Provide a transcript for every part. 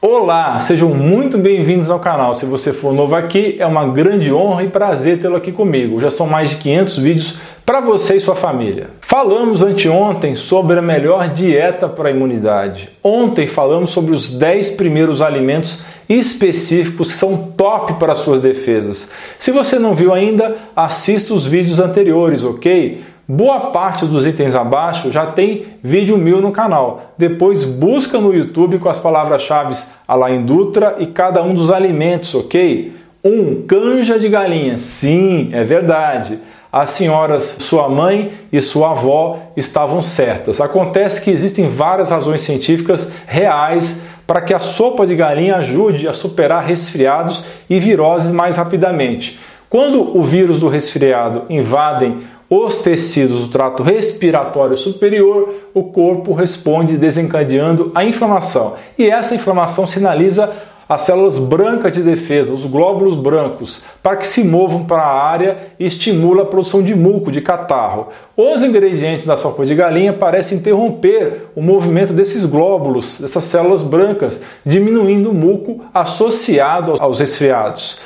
Olá, sejam muito bem-vindos ao canal. Se você for novo aqui, é uma grande honra e prazer tê-lo aqui comigo. Já são mais de 500 vídeos para você e sua família. Falamos anteontem sobre a melhor dieta para a imunidade. Ontem falamos sobre os 10 primeiros alimentos específicos que são top para suas defesas. Se você não viu ainda, assista os vídeos anteriores, ok? Boa parte dos itens abaixo já tem vídeo meu no canal. Depois busca no YouTube com as palavras-chave Alain Dutra e cada um dos alimentos, ok? 1. Um, canja de galinha. Sim, é verdade. As senhoras, sua mãe e sua avó estavam certas. Acontece que existem várias razões científicas reais para que a sopa de galinha ajude a superar resfriados e viroses mais rapidamente. Quando o vírus do resfriado invadem os tecidos do trato respiratório superior, o corpo responde desencadeando a inflamação. E essa inflamação sinaliza as células brancas de defesa, os glóbulos brancos, para que se movam para a área e estimula a produção de muco, de catarro. Os ingredientes da sopa de galinha parecem interromper o movimento desses glóbulos, dessas células brancas, diminuindo o muco associado aos resfriados.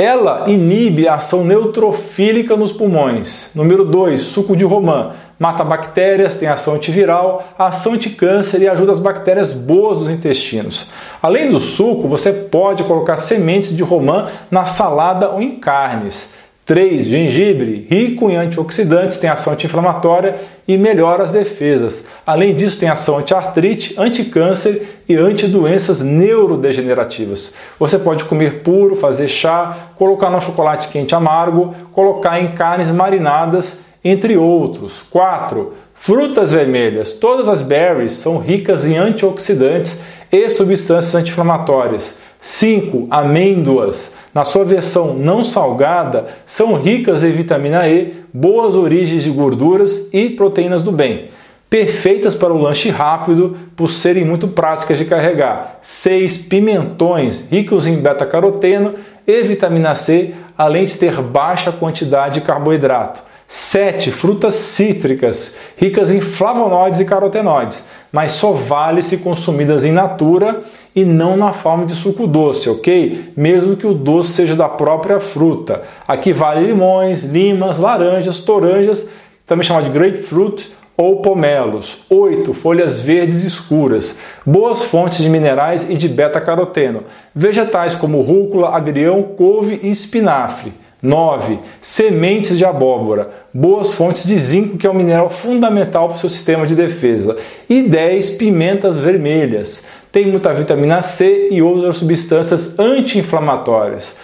Ela inibe a ação neutrofílica nos pulmões. Número 2, suco de romã. Mata bactérias, tem ação antiviral, ação anticâncer e ajuda as bactérias boas dos intestinos. Além do suco, você pode colocar sementes de romã na salada ou em carnes. 3. Gengibre, rico em antioxidantes, tem ação anti-inflamatória e melhora as defesas. Além disso, tem ação anti-artrite, anti-câncer e anti-doenças neurodegenerativas. Você pode comer puro, fazer chá, colocar no chocolate quente amargo, colocar em carnes marinadas, entre outros. 4. Frutas vermelhas. Todas as berries são ricas em antioxidantes e substâncias anti-inflamatórias. 5. Amêndoas, na sua versão não salgada, são ricas em vitamina E, boas origens de gorduras e proteínas do bem. Perfeitas para o lanche rápido por serem muito práticas de carregar. 6. Pimentões, ricos em beta-caroteno e vitamina C, além de ter baixa quantidade de carboidrato. 7. Frutas cítricas, ricas em flavonoides e carotenoides, mas só vale se consumidas em natura e não na forma de suco doce, ok? Mesmo que o doce seja da própria fruta. Aqui vale limões, limas, laranjas, toranjas, também chamado de grapefruit ou pomelos. 8. Folhas verdes escuras. Boas fontes de minerais e de beta-caroteno. Vegetais como rúcula, agrião, couve e espinafre. 9. Sementes de abóbora, boas fontes de zinco, que é um mineral fundamental para o seu sistema de defesa. E 10. Pimentas vermelhas, tem muita vitamina C e outras substâncias anti-inflamatórias.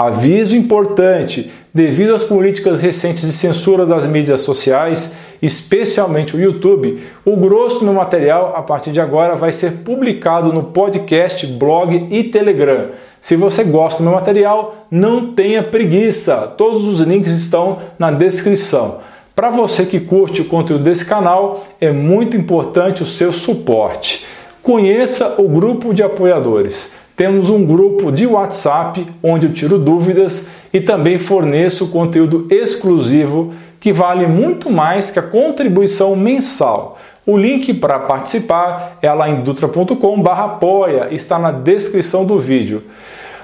Aviso importante: devido às políticas recentes de censura das mídias sociais, especialmente o YouTube, o grosso do meu material a partir de agora vai ser publicado no podcast, blog e Telegram. Se você gosta do meu material, não tenha preguiça, todos os links estão na descrição. Para você que curte o conteúdo desse canal, é muito importante o seu suporte. Conheça o grupo de apoiadores. Temos um grupo de WhatsApp onde eu tiro dúvidas e também forneço conteúdo exclusivo que vale muito mais que a contribuição mensal. O link para participar é lá em dutra.com/apoia, está na descrição do vídeo.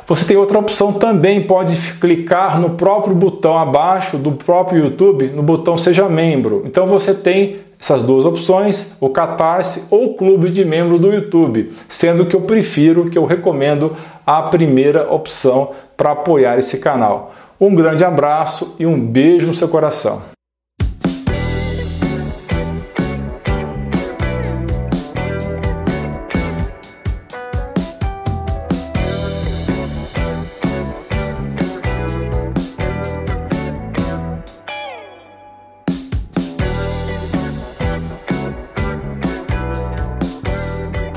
Você tem outra opção também, pode clicar no próprio botão abaixo do próprio YouTube, no botão Seja Membro. Então você tem essas duas opções, o Catarse ou o Clube de Membro do YouTube, sendo que eu prefiro, que eu recomendo a primeira opção para apoiar esse canal. Um grande abraço e um beijo no seu coração.